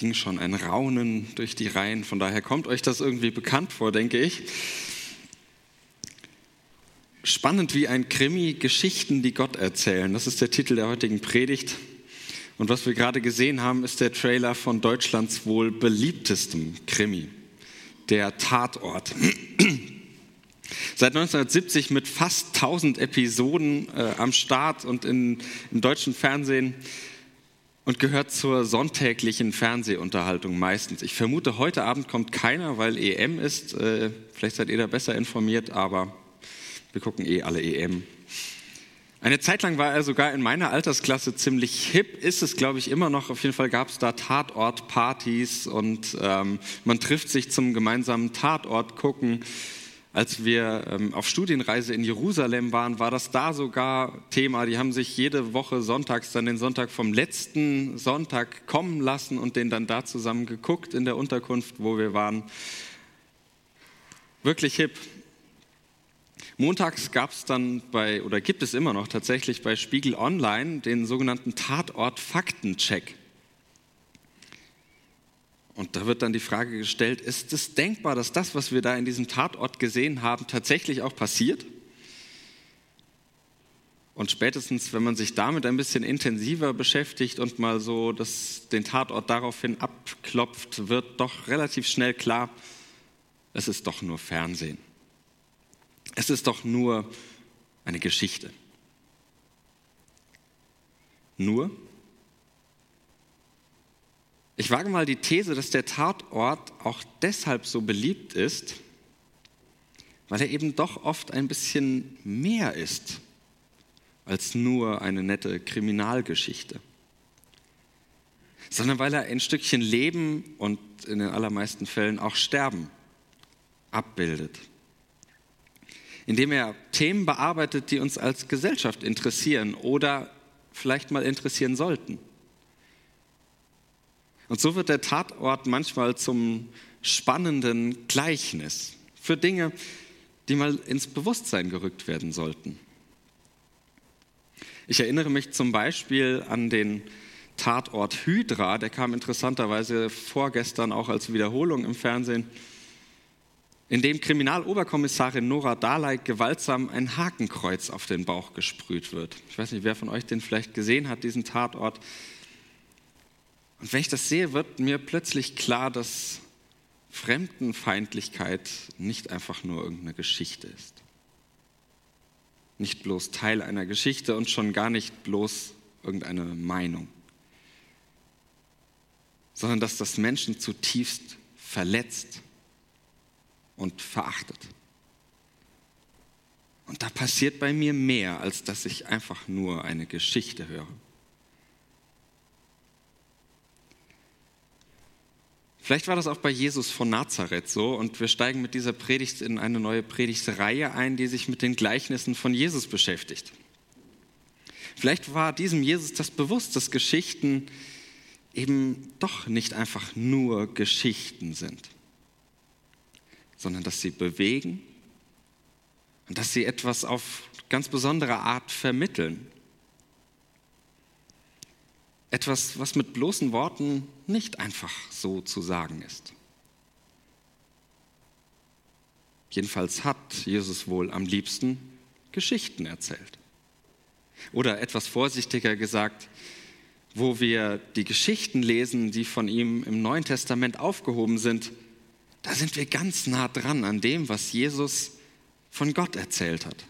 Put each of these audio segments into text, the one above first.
ging schon ein Raunen durch die Reihen. Von daher kommt euch das irgendwie bekannt vor, denke ich. Spannend wie ein Krimi, Geschichten, die Gott erzählen. Das ist der Titel der heutigen Predigt. Und was wir gerade gesehen haben, ist der Trailer von Deutschlands wohl beliebtestem Krimi, der Tatort. Seit 1970 mit fast 1000 Episoden äh, am Start und in, im deutschen Fernsehen und gehört zur sonntäglichen Fernsehunterhaltung meistens. Ich vermute, heute Abend kommt keiner, weil EM ist. Äh, vielleicht seid ihr da besser informiert, aber wir gucken eh alle EM. Eine Zeit lang war er sogar in meiner Altersklasse ziemlich hip, ist es, glaube ich, immer noch. Auf jeden Fall gab es da Tatortpartys und ähm, man trifft sich zum gemeinsamen Tatort gucken. Als wir ähm, auf Studienreise in Jerusalem waren, war das da sogar Thema. Die haben sich jede Woche sonntags dann den Sonntag vom letzten Sonntag kommen lassen und den dann da zusammen geguckt in der Unterkunft, wo wir waren. Wirklich hip. Montags gab es dann bei, oder gibt es immer noch tatsächlich bei Spiegel Online den sogenannten Tatort-Faktencheck. Und da wird dann die Frage gestellt, ist es denkbar, dass das, was wir da in diesem Tatort gesehen haben, tatsächlich auch passiert? Und spätestens, wenn man sich damit ein bisschen intensiver beschäftigt und mal so das, den Tatort daraufhin abklopft, wird doch relativ schnell klar, es ist doch nur Fernsehen. Es ist doch nur eine Geschichte. Nur? Ich wage mal die These, dass der Tatort auch deshalb so beliebt ist, weil er eben doch oft ein bisschen mehr ist als nur eine nette Kriminalgeschichte, sondern weil er ein Stückchen Leben und in den allermeisten Fällen auch Sterben abbildet indem er Themen bearbeitet, die uns als Gesellschaft interessieren oder vielleicht mal interessieren sollten. Und so wird der Tatort manchmal zum spannenden Gleichnis für Dinge, die mal ins Bewusstsein gerückt werden sollten. Ich erinnere mich zum Beispiel an den Tatort Hydra, der kam interessanterweise vorgestern auch als Wiederholung im Fernsehen in dem Kriminaloberkommissarin Nora Dalai gewaltsam ein Hakenkreuz auf den Bauch gesprüht wird. Ich weiß nicht, wer von euch den vielleicht gesehen hat, diesen Tatort. Und wenn ich das sehe, wird mir plötzlich klar, dass Fremdenfeindlichkeit nicht einfach nur irgendeine Geschichte ist. Nicht bloß Teil einer Geschichte und schon gar nicht bloß irgendeine Meinung, sondern dass das Menschen zutiefst verletzt und verachtet. Und da passiert bei mir mehr, als dass ich einfach nur eine Geschichte höre. Vielleicht war das auch bei Jesus von Nazareth so und wir steigen mit dieser Predigt in eine neue Predigtreihe ein, die sich mit den Gleichnissen von Jesus beschäftigt. Vielleicht war diesem Jesus das bewusst, dass Geschichten eben doch nicht einfach nur Geschichten sind sondern dass sie bewegen und dass sie etwas auf ganz besondere Art vermitteln. Etwas, was mit bloßen Worten nicht einfach so zu sagen ist. Jedenfalls hat Jesus wohl am liebsten Geschichten erzählt. Oder etwas vorsichtiger gesagt, wo wir die Geschichten lesen, die von ihm im Neuen Testament aufgehoben sind, da sind wir ganz nah dran an dem, was Jesus von Gott erzählt hat.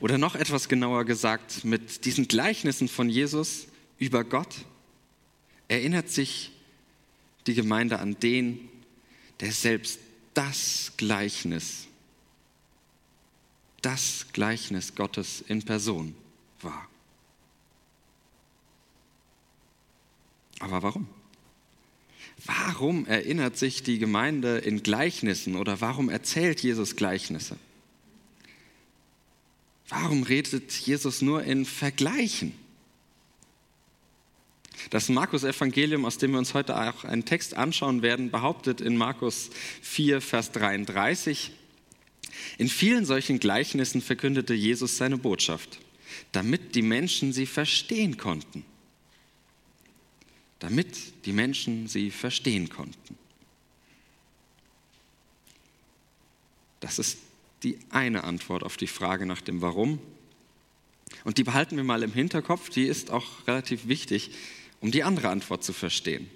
Oder noch etwas genauer gesagt, mit diesen Gleichnissen von Jesus über Gott erinnert sich die Gemeinde an den, der selbst das Gleichnis, das Gleichnis Gottes in Person war. Aber warum? Warum erinnert sich die Gemeinde in Gleichnissen oder warum erzählt Jesus Gleichnisse? Warum redet Jesus nur in Vergleichen? Das Markus-Evangelium, aus dem wir uns heute auch einen Text anschauen werden, behauptet in Markus 4, Vers 33, in vielen solchen Gleichnissen verkündete Jesus seine Botschaft, damit die Menschen sie verstehen konnten damit die Menschen sie verstehen konnten. Das ist die eine Antwort auf die Frage nach dem Warum. Und die behalten wir mal im Hinterkopf, die ist auch relativ wichtig, um die andere Antwort zu verstehen.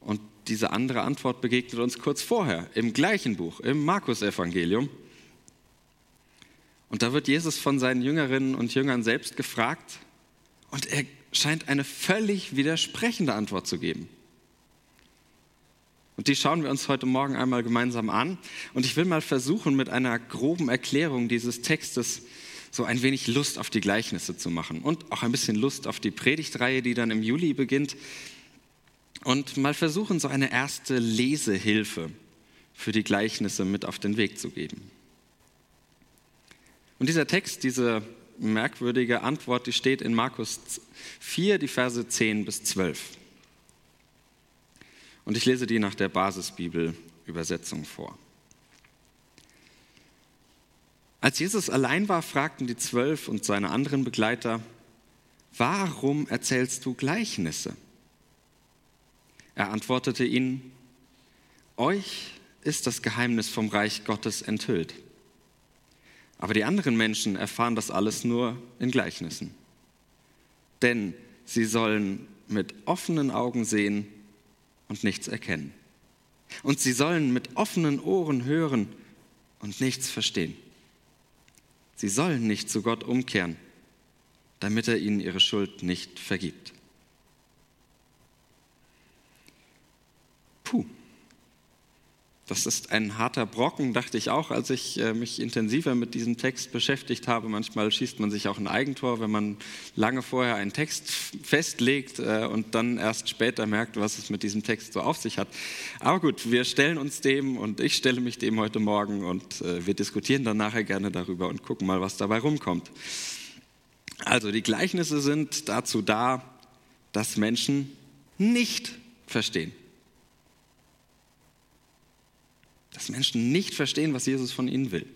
Und diese andere Antwort begegnet uns kurz vorher, im gleichen Buch, im Markus-Evangelium. Und da wird Jesus von seinen Jüngerinnen und Jüngern selbst gefragt und er scheint eine völlig widersprechende Antwort zu geben. Und die schauen wir uns heute Morgen einmal gemeinsam an. Und ich will mal versuchen, mit einer groben Erklärung dieses Textes so ein wenig Lust auf die Gleichnisse zu machen und auch ein bisschen Lust auf die Predigtreihe, die dann im Juli beginnt. Und mal versuchen, so eine erste Lesehilfe für die Gleichnisse mit auf den Weg zu geben. Und dieser Text, diese merkwürdige Antwort, die steht in Markus 4, die Verse 10 bis 12. Und ich lese die nach der Basisbibel-Übersetzung vor. Als Jesus allein war, fragten die Zwölf und seine anderen Begleiter, warum erzählst du Gleichnisse? Er antwortete ihnen, euch ist das Geheimnis vom Reich Gottes enthüllt. Aber die anderen Menschen erfahren das alles nur in Gleichnissen. Denn sie sollen mit offenen Augen sehen und nichts erkennen. Und sie sollen mit offenen Ohren hören und nichts verstehen. Sie sollen nicht zu Gott umkehren, damit er ihnen ihre Schuld nicht vergibt. Das ist ein harter Brocken, dachte ich auch, als ich äh, mich intensiver mit diesem Text beschäftigt habe. Manchmal schießt man sich auch ein Eigentor, wenn man lange vorher einen Text festlegt äh, und dann erst später merkt, was es mit diesem Text so auf sich hat. Aber gut, wir stellen uns dem und ich stelle mich dem heute Morgen und äh, wir diskutieren dann nachher gerne darüber und gucken mal, was dabei rumkommt. Also die Gleichnisse sind dazu da, dass Menschen nicht verstehen. Dass Menschen nicht verstehen, was Jesus von ihnen will.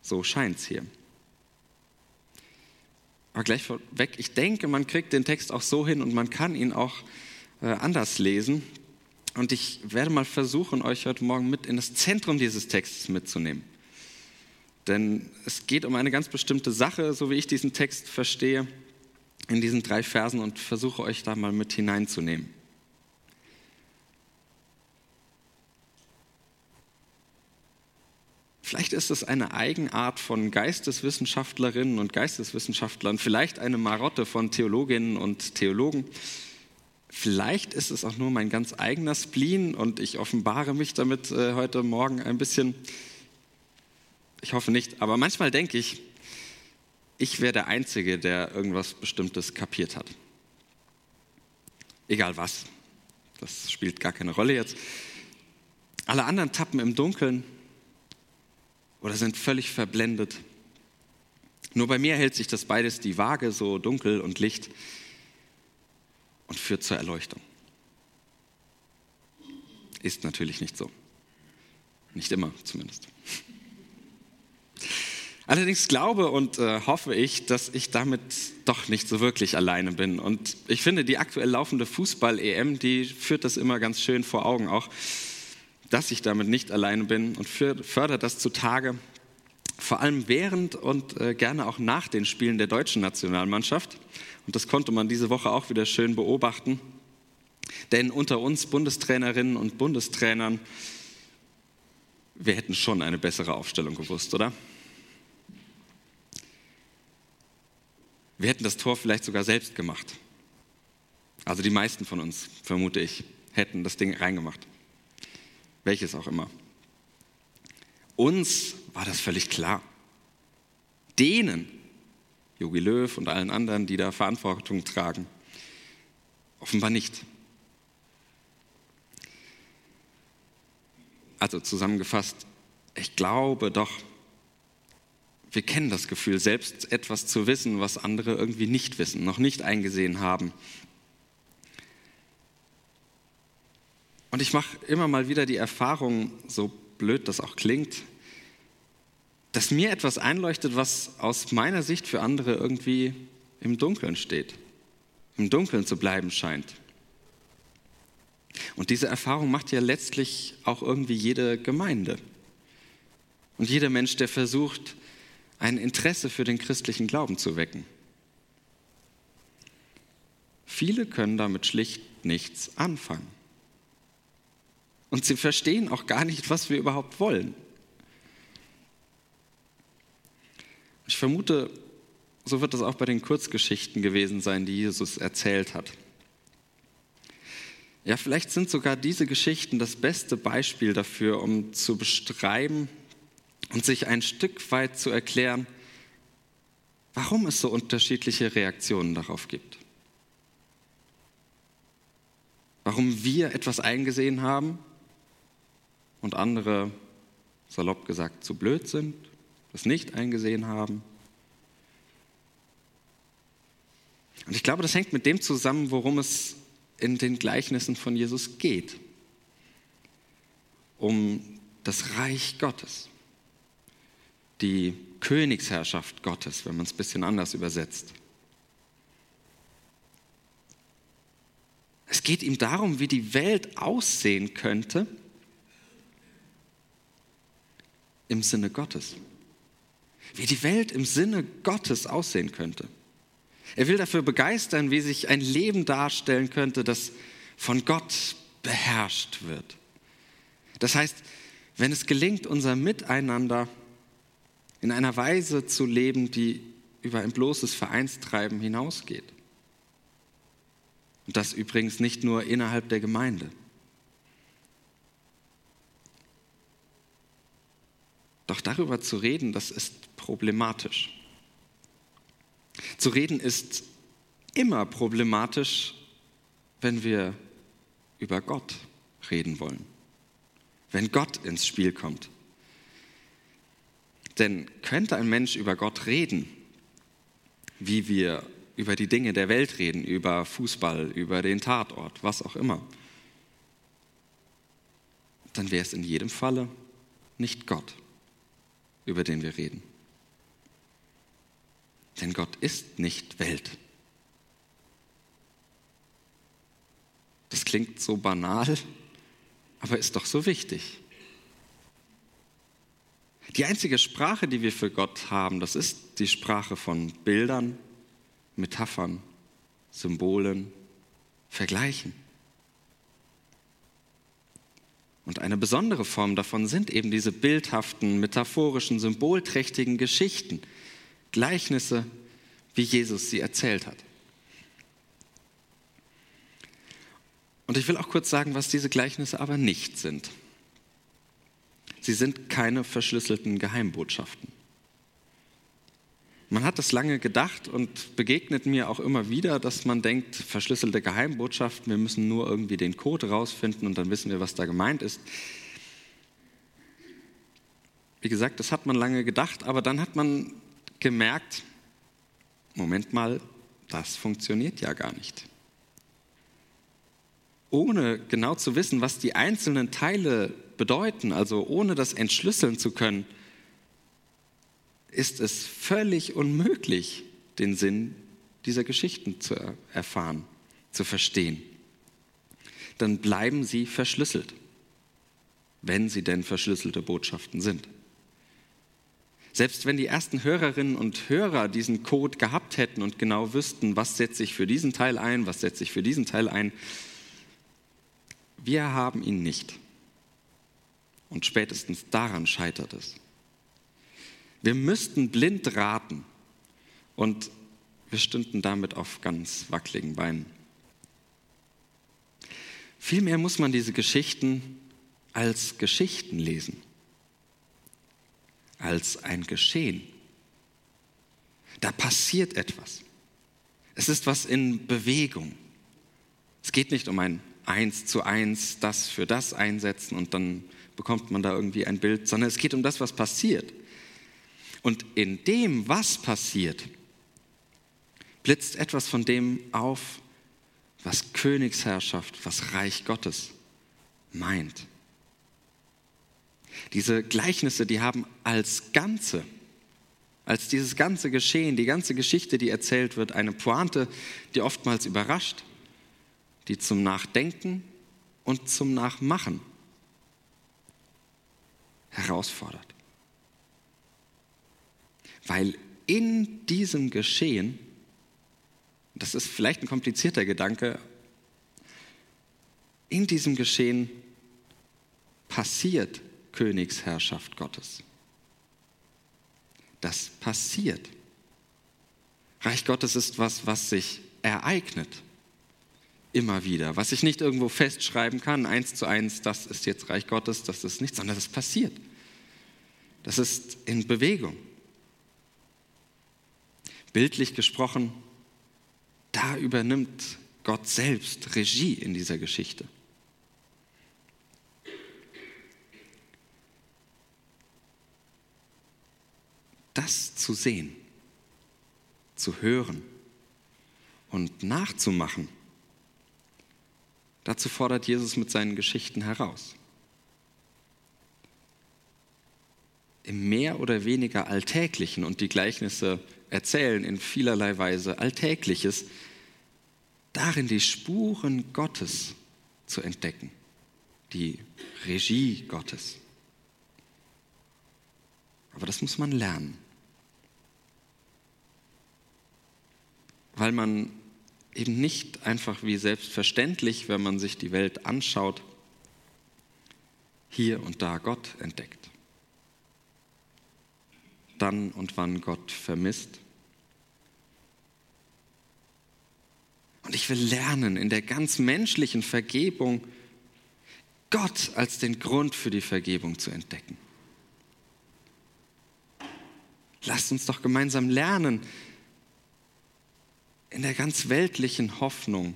So scheint es hier. Aber gleich vorweg, ich denke, man kriegt den Text auch so hin und man kann ihn auch äh, anders lesen. Und ich werde mal versuchen, euch heute Morgen mit in das Zentrum dieses Textes mitzunehmen. Denn es geht um eine ganz bestimmte Sache, so wie ich diesen Text verstehe, in diesen drei Versen und versuche euch da mal mit hineinzunehmen. Vielleicht ist es eine Eigenart von Geisteswissenschaftlerinnen und Geisteswissenschaftlern, vielleicht eine Marotte von Theologinnen und Theologen. Vielleicht ist es auch nur mein ganz eigener Spleen und ich offenbare mich damit äh, heute Morgen ein bisschen. Ich hoffe nicht, aber manchmal denke ich, ich wäre der Einzige, der irgendwas Bestimmtes kapiert hat. Egal was, das spielt gar keine Rolle jetzt. Alle anderen tappen im Dunkeln oder sind völlig verblendet. Nur bei mir hält sich das beides die Waage, so dunkel und Licht, und führt zur Erleuchtung. Ist natürlich nicht so. Nicht immer zumindest. Allerdings glaube und äh, hoffe ich, dass ich damit doch nicht so wirklich alleine bin. Und ich finde, die aktuell laufende Fußball-EM, die führt das immer ganz schön vor Augen auch dass ich damit nicht alleine bin und fördert das zutage, vor allem während und äh, gerne auch nach den Spielen der deutschen Nationalmannschaft. Und das konnte man diese Woche auch wieder schön beobachten. Denn unter uns Bundestrainerinnen und Bundestrainern, wir hätten schon eine bessere Aufstellung gewusst, oder? Wir hätten das Tor vielleicht sogar selbst gemacht. Also die meisten von uns, vermute ich, hätten das Ding reingemacht welches auch immer. Uns war das völlig klar. Denen, Jogi Löw und allen anderen, die da Verantwortung tragen, offenbar nicht. Also zusammengefasst, ich glaube doch, wir kennen das Gefühl, selbst etwas zu wissen, was andere irgendwie nicht wissen, noch nicht eingesehen haben, Und ich mache immer mal wieder die Erfahrung, so blöd das auch klingt, dass mir etwas einleuchtet, was aus meiner Sicht für andere irgendwie im Dunkeln steht. im Dunkeln zu bleiben scheint. Und diese Erfahrung macht ja letztlich auch irgendwie jede Gemeinde. Und jeder Mensch, der versucht, ein Interesse für den christlichen Glauben zu wecken. Viele können damit schlicht nichts anfangen. Und sie verstehen auch gar nicht, was wir überhaupt wollen. Ich vermute, so wird es auch bei den Kurzgeschichten gewesen sein, die Jesus erzählt hat. Ja, vielleicht sind sogar diese Geschichten das beste Beispiel dafür, um zu beschreiben und sich ein Stück weit zu erklären, warum es so unterschiedliche Reaktionen darauf gibt. Warum wir etwas eingesehen haben und andere, salopp gesagt, zu blöd sind, das nicht eingesehen haben. Und ich glaube, das hängt mit dem zusammen, worum es in den Gleichnissen von Jesus geht. Um das Reich Gottes, die Königsherrschaft Gottes, wenn man es ein bisschen anders übersetzt. Es geht ihm darum, wie die Welt aussehen könnte im Sinne Gottes. Wie die Welt im Sinne Gottes aussehen könnte. Er will dafür begeistern, wie sich ein Leben darstellen könnte, das von Gott beherrscht wird. Das heißt, wenn es gelingt, unser Miteinander in einer Weise zu leben, die über ein bloßes Vereinstreiben hinausgeht. Und das übrigens nicht nur innerhalb der Gemeinde. Doch darüber zu reden, das ist problematisch. Zu reden ist immer problematisch, wenn wir über Gott reden wollen, wenn Gott ins Spiel kommt. Denn könnte ein Mensch über Gott reden, wie wir über die Dinge der Welt reden, über Fußball, über den Tatort, was auch immer, dann wäre es in jedem Falle nicht Gott, über den wir reden. Denn Gott ist nicht Welt. Das klingt so banal, aber ist doch so wichtig. Die einzige Sprache, die wir für Gott haben, das ist die Sprache von Bildern, Metaphern, Symbolen, Vergleichen. Und eine besondere Form davon sind eben diese bildhaften, metaphorischen, symbolträchtigen Geschichten, Gleichnisse, wie Jesus sie erzählt hat. Und ich will auch kurz sagen, was diese Gleichnisse aber nicht sind. Sie sind keine verschlüsselten Geheimbotschaften. Man hat das lange gedacht und begegnet mir auch immer wieder, dass man denkt, verschlüsselte Geheimbotschaften, wir müssen nur irgendwie den Code rausfinden und dann wissen wir, was da gemeint ist. Wie gesagt, das hat man lange gedacht, aber dann hat man gemerkt, Moment mal, das funktioniert ja gar nicht. Ohne genau zu wissen, was die einzelnen Teile bedeuten, also ohne das entschlüsseln zu können, ist es völlig unmöglich, den Sinn dieser Geschichten zu erfahren, zu verstehen. Dann bleiben sie verschlüsselt, wenn sie denn verschlüsselte Botschaften sind. Selbst wenn die ersten Hörerinnen und Hörer diesen Code gehabt hätten und genau wüssten, was setze ich für diesen Teil ein, was setze ich für diesen Teil ein, wir haben ihn nicht. Und spätestens daran scheitert es. Wir müssten blind raten und wir stünden damit auf ganz wackeligen Beinen. Vielmehr muss man diese Geschichten als Geschichten lesen als ein Geschehen. Da passiert etwas. Es ist was in Bewegung. Es geht nicht um ein Eins zu eins, das für das einsetzen und dann bekommt man da irgendwie ein Bild, sondern es geht um das, was passiert. Und in dem, was passiert, blitzt etwas von dem auf, was Königsherrschaft, was Reich Gottes meint. Diese Gleichnisse, die haben als Ganze als dieses ganze Geschehen, die ganze Geschichte, die erzählt wird, eine Pointe, die oftmals überrascht, die zum Nachdenken und zum Nachmachen herausfordert. Weil in diesem Geschehen, das ist vielleicht ein komplizierter Gedanke, in diesem Geschehen passiert Königsherrschaft Gottes. Das passiert. Reich Gottes ist was, was sich ereignet. Immer wieder. Was ich nicht irgendwo festschreiben kann, eins zu eins, das ist jetzt Reich Gottes, das ist nichts, sondern das passiert. Das ist in Bewegung. Bildlich gesprochen, da übernimmt Gott selbst Regie in dieser Geschichte. das zu sehen, zu hören und nachzumachen, dazu fordert Jesus mit seinen Geschichten heraus. Im mehr oder weniger Alltäglichen und die Gleichnisse erzählen in vielerlei Weise Alltägliches, darin die Spuren Gottes zu entdecken, die Regie Gottes. Aber das muss man lernen. weil man eben nicht einfach wie selbstverständlich, wenn man sich die Welt anschaut, hier und da Gott entdeckt. Dann und wann Gott vermisst. Und ich will lernen, in der ganz menschlichen Vergebung Gott als den Grund für die Vergebung zu entdecken. Lasst uns doch gemeinsam lernen, in der ganz weltlichen Hoffnung,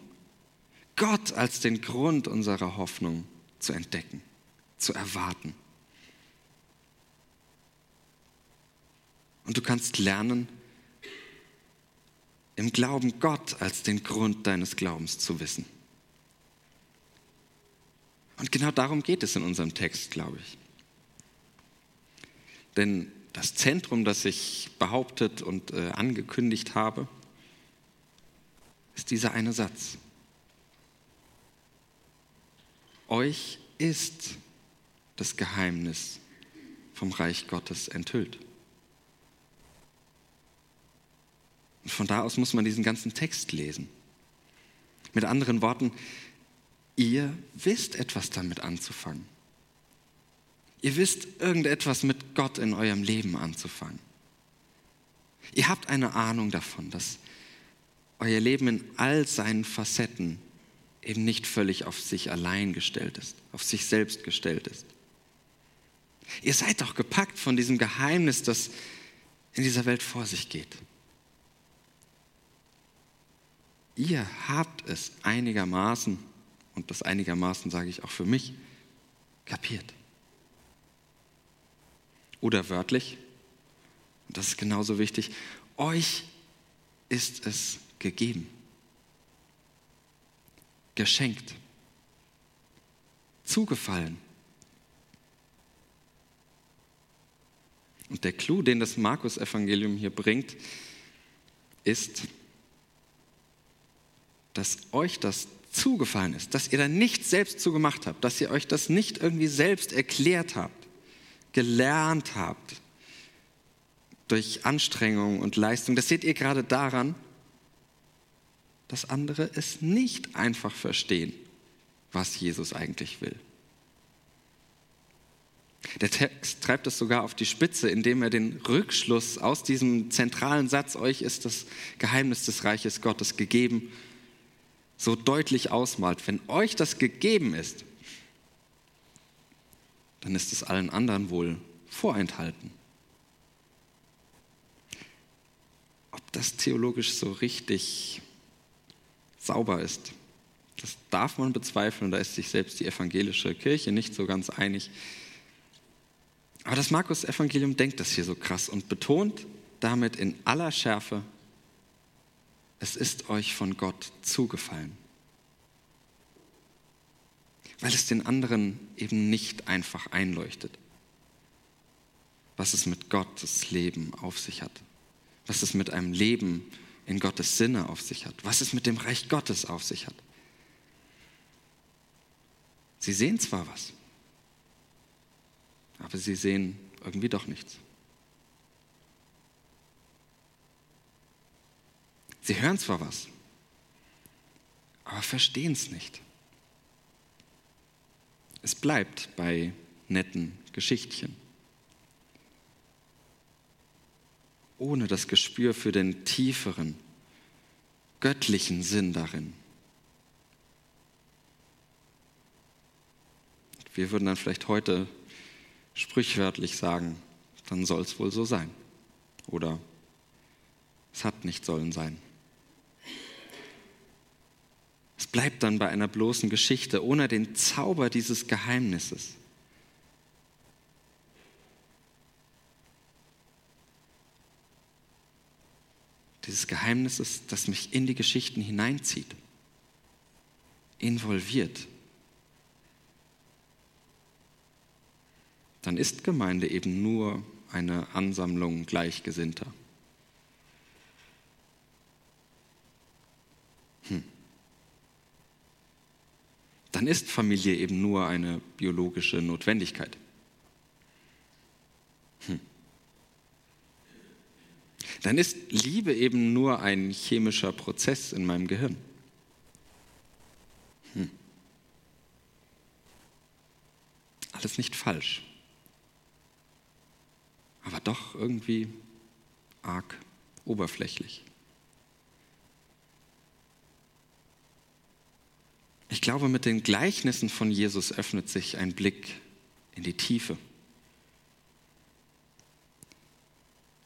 Gott als den Grund unserer Hoffnung zu entdecken, zu erwarten. Und du kannst lernen, im Glauben Gott als den Grund deines Glaubens zu wissen. Und genau darum geht es in unserem Text, glaube ich. Denn das Zentrum, das ich behauptet und äh, angekündigt habe, ist dieser eine Satz. Euch ist das Geheimnis vom Reich Gottes enthüllt. Und von da aus muss man diesen ganzen Text lesen. Mit anderen Worten, ihr wisst etwas damit anzufangen. Ihr wisst irgendetwas mit Gott in eurem Leben anzufangen. Ihr habt eine Ahnung davon, dass euer Leben in all seinen Facetten eben nicht völlig auf sich allein gestellt ist, auf sich selbst gestellt ist. Ihr seid doch gepackt von diesem Geheimnis, das in dieser Welt vor sich geht. Ihr habt es einigermaßen, und das einigermaßen sage ich auch für mich, kapiert. Oder wörtlich, und das ist genauso wichtig, euch ist es gegeben, geschenkt, zugefallen. Und der Clou, den das Markus-Evangelium hier bringt, ist, dass euch das zugefallen ist, dass ihr da nicht selbst zugemacht habt, dass ihr euch das nicht irgendwie selbst erklärt habt, gelernt habt durch Anstrengung und Leistung. Das seht ihr gerade daran, dass andere es nicht einfach verstehen, was Jesus eigentlich will. Der Text treibt es sogar auf die Spitze, indem er den Rückschluss aus diesem zentralen Satz, euch ist das Geheimnis des Reiches Gottes gegeben, so deutlich ausmalt. Wenn euch das gegeben ist, dann ist es allen anderen wohl vorenthalten. Ob das theologisch so richtig sauber ist. Das darf man bezweifeln, da ist sich selbst die evangelische Kirche nicht so ganz einig. Aber das Markus-Evangelium denkt das hier so krass und betont damit in aller Schärfe, es ist euch von Gott zugefallen. Weil es den anderen eben nicht einfach einleuchtet. was es mit Gottes Leben auf sich hat, was es mit einem Leben in Gottes Sinne auf sich hat, was es mit dem Reich Gottes auf sich hat. Sie sehen zwar was, aber sie sehen irgendwie doch nichts. Sie hören zwar was, aber verstehen es nicht. Es bleibt bei netten Geschichtchen. Ohne das Gespür für den tieferen, göttlichen Sinn darin. Wir würden dann vielleicht heute sprichwörtlich sagen, dann soll es wohl so sein. Oder es hat nicht sollen sein. Es bleibt dann bei einer bloßen Geschichte, ohne den Zauber dieses Geheimnisses. Dieses Geheimnisses, das mich in die Geschichten hineinzieht, involviert. Dann ist Gemeinde eben nur eine Ansammlung Gleichgesinnter. Dann ist Familie eben nur eine biologische Notwendigkeit. Hm. Dann ist Liebe eben nur ein chemischer Prozess in meinem Gehirn. Hm. Alles nicht falsch, aber doch irgendwie arg oberflächlich. Ich glaube, mit den Gleichnissen von Jesus öffnet sich ein Blick in die Tiefe.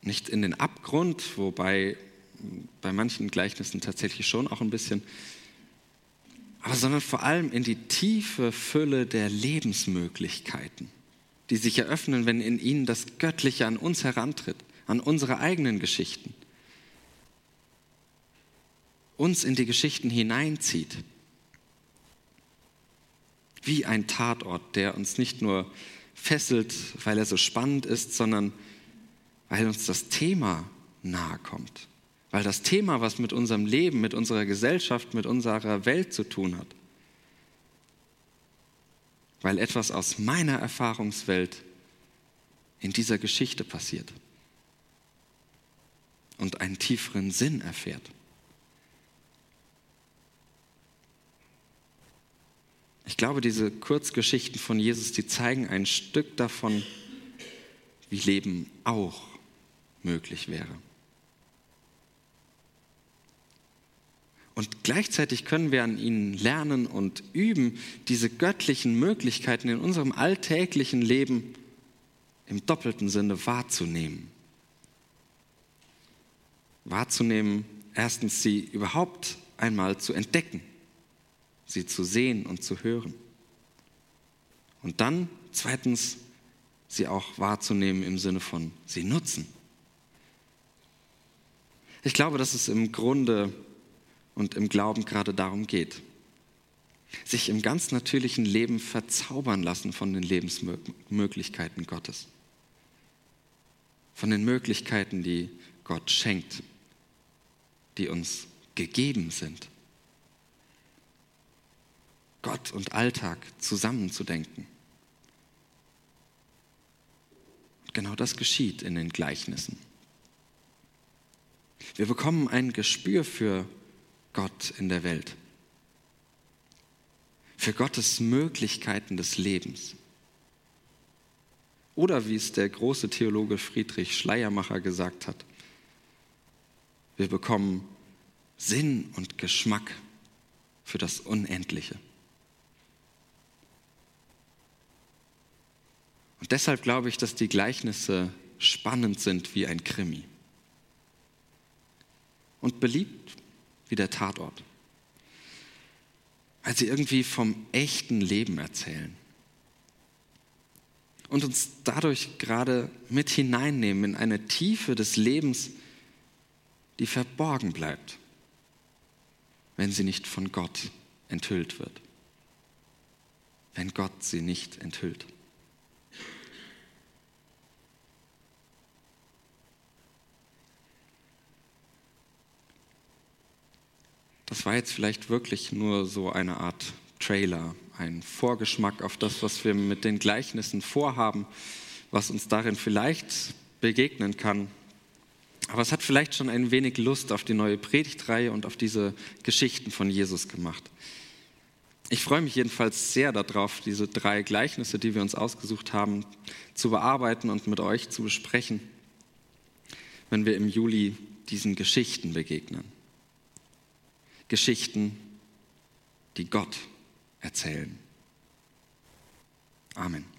Nicht in den Abgrund, wobei bei manchen Gleichnissen tatsächlich schon auch ein bisschen, aber sondern vor allem in die tiefe Fülle der Lebensmöglichkeiten, die sich eröffnen, wenn in ihnen das Göttliche an uns herantritt, an unsere eigenen Geschichten, uns in die Geschichten hineinzieht wie ein Tatort, der uns nicht nur fesselt, weil er so spannend ist, sondern weil uns das Thema nahe kommt. Weil das Thema, was mit unserem Leben, mit unserer Gesellschaft, mit unserer Welt zu tun hat. Weil etwas aus meiner Erfahrungswelt in dieser Geschichte passiert und einen tieferen Sinn erfährt. Ich glaube, diese Kurzgeschichten von Jesus, die zeigen ein Stück davon, wie Leben auch möglich wäre. Und gleichzeitig können wir an ihnen lernen und üben, diese göttlichen Möglichkeiten in unserem alltäglichen Leben im doppelten Sinne wahrzunehmen. Wahrzunehmen, erstens sie überhaupt einmal zu entdecken sie zu sehen und zu hören. Und dann zweitens, sie auch wahrzunehmen im Sinne von sie nutzen. Ich glaube, dass es im Grunde und im Glauben gerade darum geht. Sich im ganz natürlichen Leben verzaubern lassen von den Lebensmöglichkeiten Gottes. Von den Möglichkeiten, die Gott schenkt, die uns gegeben sind. Gott und Alltag zusammenzudenken. Genau das geschieht in den Gleichnissen. Wir bekommen ein Gespür für Gott in der Welt, für Gottes Möglichkeiten des Lebens. Oder wie es der große Theologe Friedrich Schleiermacher gesagt hat, wir bekommen Sinn und Geschmack für das Unendliche. Und deshalb glaube ich, dass die Gleichnisse spannend sind wie ein Krimi. Und beliebt wie der Tatort, weil sie irgendwie vom echten Leben erzählen. Und uns dadurch gerade mit hineinnehmen in eine Tiefe des Lebens, die verborgen bleibt, wenn sie nicht von Gott enthüllt wird, wenn Gott sie nicht enthüllt. Das war jetzt vielleicht wirklich nur so eine Art Trailer, ein Vorgeschmack auf das, was wir mit den Gleichnissen vorhaben, was uns darin vielleicht begegnen kann. Aber es hat vielleicht schon ein wenig Lust auf die neue Predigtreihe und auf diese Geschichten von Jesus gemacht. Ich freue mich jedenfalls sehr darauf, diese drei Gleichnisse, die wir uns ausgesucht haben, zu bearbeiten und mit euch zu besprechen, wenn wir im Juli diesen Geschichten begegnen. Geschichten, die Gott erzählen. Amen.